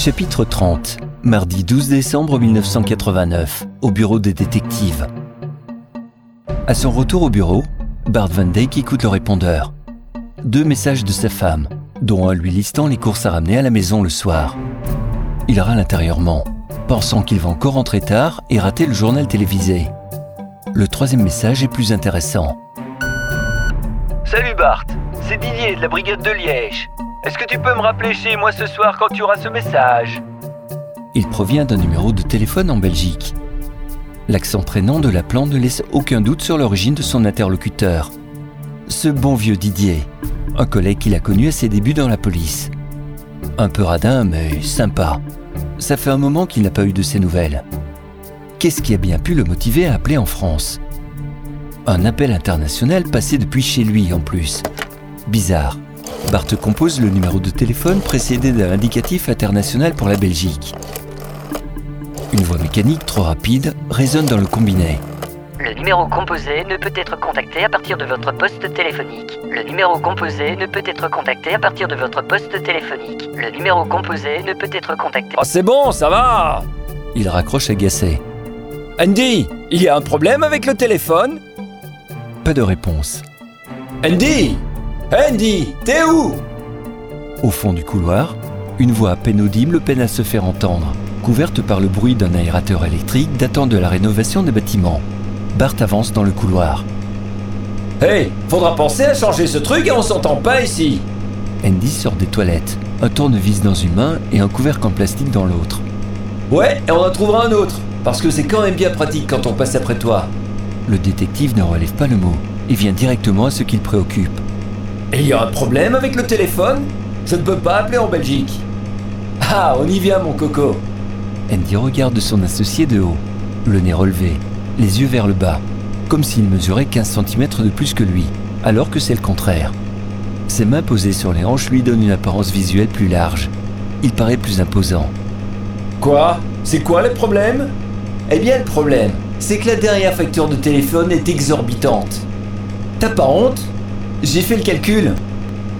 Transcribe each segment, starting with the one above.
Chapitre 30 Mardi 12 décembre 1989, au bureau des détectives. À son retour au bureau, Bart Van Dyke écoute le répondeur. Deux messages de sa femme, dont un lui listant les courses à ramener à la maison le soir. Il râle intérieurement, pensant qu'il va encore rentrer tard et rater le journal télévisé. Le troisième message est plus intéressant. Salut Bart, c'est Didier de la brigade de Liège. Est-ce que tu peux me rappeler chez moi ce soir quand tu auras ce message Il provient d'un numéro de téléphone en Belgique. L'accent traînant de l'appelant ne laisse aucun doute sur l'origine de son interlocuteur. Ce bon vieux Didier, un collègue qu'il a connu à ses débuts dans la police. Un peu radin, mais sympa. Ça fait un moment qu'il n'a pas eu de ses nouvelles. Qu'est-ce qui a bien pu le motiver à appeler en France? Un appel international passé depuis chez lui en plus. Bizarre. Bart compose le numéro de téléphone précédé d'un indicatif international pour la Belgique. Une voix mécanique trop rapide résonne dans le combiné. Le numéro composé ne peut être contacté à partir de votre poste téléphonique. Le numéro composé ne peut être contacté à partir de votre poste téléphonique. Le numéro composé ne peut être contacté. Oh, c'est bon, ça va Il raccroche agacé. Andy, il y a un problème avec le téléphone? Pas de réponse. Andy Andy, t'es où? Au fond du couloir, une voix à peine audible peine à se faire entendre, couverte par le bruit d'un aérateur électrique datant de la rénovation des bâtiments. Bart avance dans le couloir. Hey, faudra penser à changer ce truc et on s'entend pas ici Andy sort des toilettes, un tournevis dans une main et un couvercle en plastique dans l'autre. Ouais, et on en trouvera un autre, parce que c'est quand même bien pratique quand on passe après toi. Le détective ne relève pas le mot et vient directement à ce qu'il préoccupe. Et il y a un problème avec le téléphone? Je ne peux pas appeler en Belgique. Ah, on y vient mon coco Andy regarde son associé de haut, le nez relevé, les yeux vers le bas, comme s'il mesurait 15 cm de plus que lui, alors que c'est le contraire. Ses mains posées sur les hanches lui donnent une apparence visuelle plus large. Il paraît plus imposant. Quoi? C'est quoi le problème? Eh bien le problème, c'est que la dernière facture de téléphone est exorbitante. T'as pas honte? J'ai fait le calcul.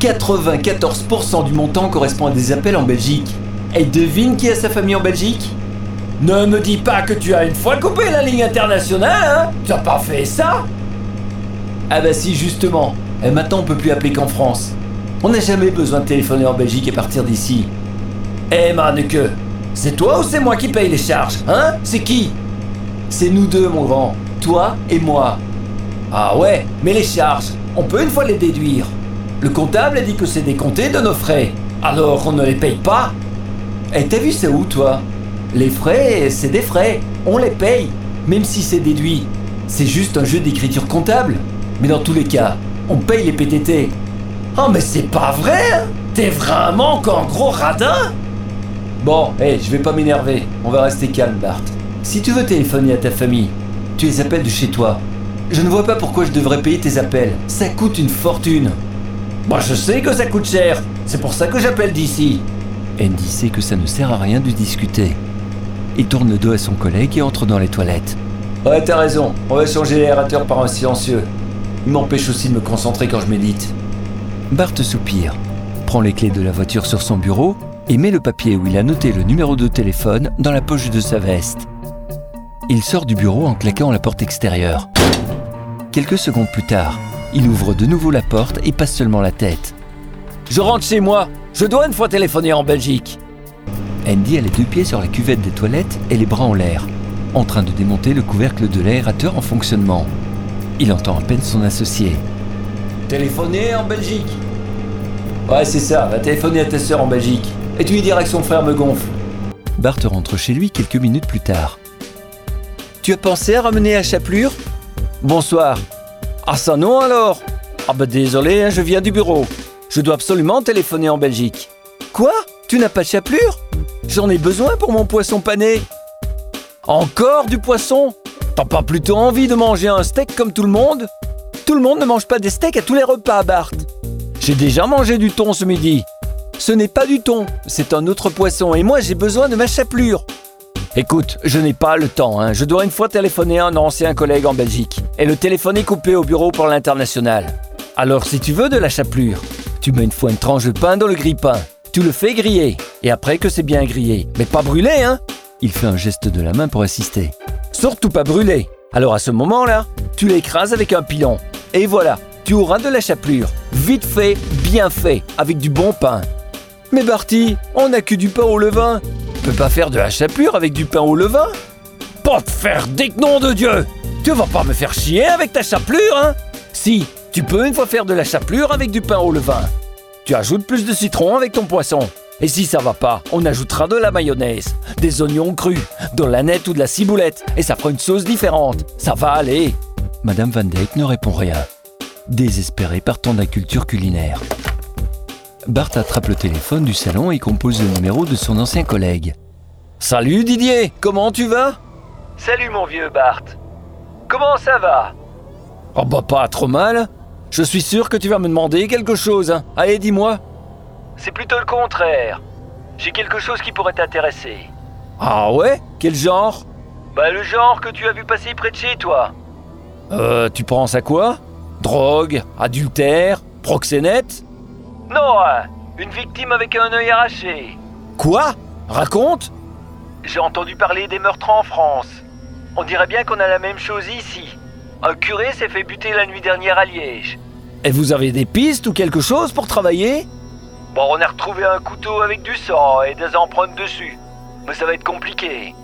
94% du montant correspond à des appels en Belgique. Et devine qui a sa famille en Belgique? Ne me dis pas que tu as une fois coupé la ligne internationale, hein Tu as pas fait ça Ah bah si, justement. Et maintenant on peut plus appeler qu'en France. On n'a jamais besoin de téléphoner en Belgique et partir d'ici. Eh Manneke, c'est toi ou c'est moi qui paye les charges, hein? C'est qui? C'est nous deux, mon grand. Toi et moi. Ah ouais, mais les charges, on peut une fois les déduire. Le comptable a dit que c'est décompté de nos frais. Alors on ne les paye pas. Et t'as vu ça où, toi? Les frais, c'est des frais. On les paye, même si c'est déduit. C'est juste un jeu d'écriture comptable. Mais dans tous les cas, on paye les PTT. Oh, mais c'est pas vrai hein? T'es vraiment qu'un gros radin? Bon, hé, je vais pas m'énerver. On va rester calme, Bart. Si tu veux téléphoner à ta famille, tu les appelles de chez toi. Je ne vois pas pourquoi je devrais payer tes appels. Ça coûte une fortune. Moi, je sais que ça coûte cher. C'est pour ça que j'appelle d'ici. Andy sait que ça ne sert à rien de discuter. Il tourne le dos à son collègue et entre dans les toilettes. Ouais, t'as raison. On va changer l'aérateur par un silencieux. Il m'empêche aussi de me concentrer quand je médite. Bart soupire, prend les clés de la voiture sur son bureau et met le papier où il a noté le numéro de téléphone dans la poche de sa veste. Il sort du bureau en claquant la porte extérieure. Quelques secondes plus tard, il ouvre de nouveau la porte et passe seulement la tête. Je rentre chez moi. Je dois une fois téléphoner en Belgique. Andy a les deux pieds sur la cuvette des toilettes et les bras en l'air, en train de démonter le couvercle de l'aérateur en fonctionnement. Il entend à peine son associé. Téléphoner en Belgique Ouais, c'est ça. Va téléphoner à ta sœur en Belgique. Et tu lui diras que son frère me gonfle. Bart rentre chez lui quelques minutes plus tard. Tu as pensé à ramener à Chapelure Bonsoir. Ah ça non alors Ah bah désolé, hein, je viens du bureau. Je dois absolument téléphoner en Belgique. Quoi? Tu n'as pas de chapelure? J'en ai besoin pour mon poisson pané. Encore du poisson? T'as pas plutôt envie de manger un steak comme tout le monde? Tout le monde ne mange pas des steaks à tous les repas, Bart. J'ai déjà mangé du thon ce midi. Ce n'est pas du thon, c'est un autre poisson et moi j'ai besoin de ma chapelure. Écoute, je n'ai pas le temps, hein. je dois une fois téléphoner à un ancien collègue en Belgique et le téléphone est coupé au bureau pour l'international. Alors si tu veux de la chapelure, tu mets une fois une tranche de pain dans le grille-pain Tu le fais griller. Et après que c'est bien grillé. Mais pas brûlé, hein Il fait un geste de la main pour assister. Surtout pas brûlé. Alors à ce moment-là, tu l'écrases avec un pilon. Et voilà, tu auras de la chapelure. Vite fait, bien fait, avec du bon pain. Mais Barty, on n'a que du pain au levain. Tu peux pas faire de la chapelure avec du pain au levain Pas te faire des noms de Dieu Tu vas pas me faire chier avec ta chapelure, hein Si, tu peux une fois faire de la chapelure avec du pain au levain. Tu ajoutes plus de citron avec ton poisson. Et si ça va pas, on ajoutera de la mayonnaise, des oignons crus, de la nette ou de la ciboulette, et ça fera une sauce différente. Ça va aller. Madame Van Dijk ne répond rien, désespérée par tant culture culinaire. Bart attrape le téléphone du salon et compose le numéro de son ancien collègue. Salut Didier, comment tu vas? Salut mon vieux Bart. Comment ça va? Oh bah pas trop mal. Je suis sûr que tu vas me demander quelque chose. Hein. Allez, dis-moi. C'est plutôt le contraire. J'ai quelque chose qui pourrait t'intéresser. Ah ouais? Quel genre? Bah le genre que tu as vu passer près de chez toi. Euh, tu penses à quoi? Drogue, adultère, proxénète? Non, hein. une victime avec un œil arraché. Quoi? Raconte J'ai entendu parler des meurtres en France. On dirait bien qu'on a la même chose ici. Un curé s'est fait buter la nuit dernière à Liège. Et vous avez des pistes ou quelque chose pour travailler? Bon, on a retrouvé un couteau avec du sang et des empreintes dessus. Mais ça va être compliqué.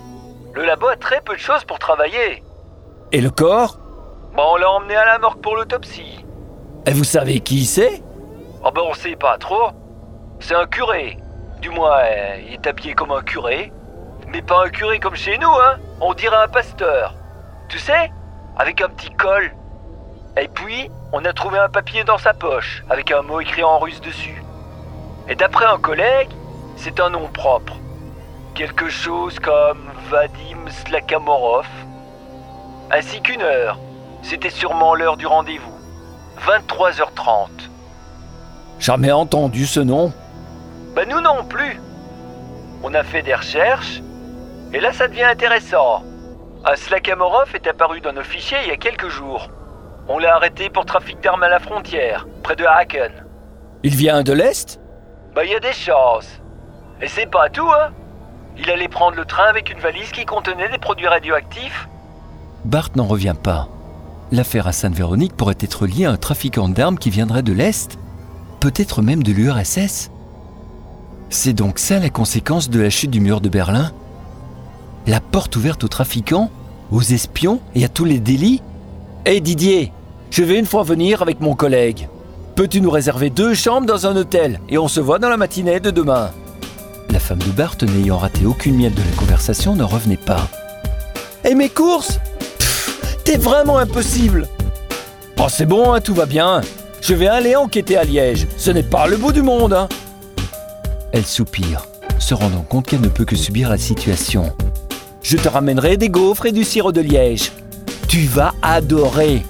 Le labo a très peu de choses pour travailler. Et le corps? Bon, on l'a emmené à la morgue pour l'autopsie. Et vous savez qui c'est? Oh ben on sait pas trop. C'est un curé. Du moins, euh, il est habillé comme un curé. Mais pas un curé comme chez nous, hein. On dirait un pasteur. Tu sais Avec un petit col. Et puis, on a trouvé un papier dans sa poche, avec un mot écrit en russe dessus. Et d'après un collègue, c'est un nom propre. Quelque chose comme Vadim Slakamorov. Ainsi qu'une heure. C'était sûrement l'heure du rendez-vous. 23h30. Jamais entendu ce nom. Ben nous non plus. On a fait des recherches, et là ça devient intéressant. Un est apparu dans nos fichiers il y a quelques jours. On l'a arrêté pour trafic d'armes à la frontière, près de Haken. Il vient de l'Est? Bah il y a des chances. Et c'est pas tout, hein Il allait prendre le train avec une valise qui contenait des produits radioactifs. Bart n'en revient pas. L'affaire à Sainte-Véronique pourrait être liée à un trafiquant d'armes qui viendrait de l'Est Peut-être même de l'URSS C'est donc ça la conséquence de la chute du mur de Berlin La porte ouverte aux trafiquants, aux espions et à tous les délits Hé Didier, je vais une fois venir avec mon collègue. Peux-tu nous réserver deux chambres dans un hôtel et on se voit dans la matinée de demain? La femme de Bart, n'ayant raté aucune miette de la conversation, ne revenait pas. Et mes courses T'es vraiment impossible Oh c'est bon, hein, tout va bien. Je vais aller enquêter à Liège. Ce n'est pas le bout du monde. Hein. Elle soupire, se rendant compte qu'elle ne peut que subir la situation. Je te ramènerai des gaufres et du sirop de Liège. Tu vas adorer.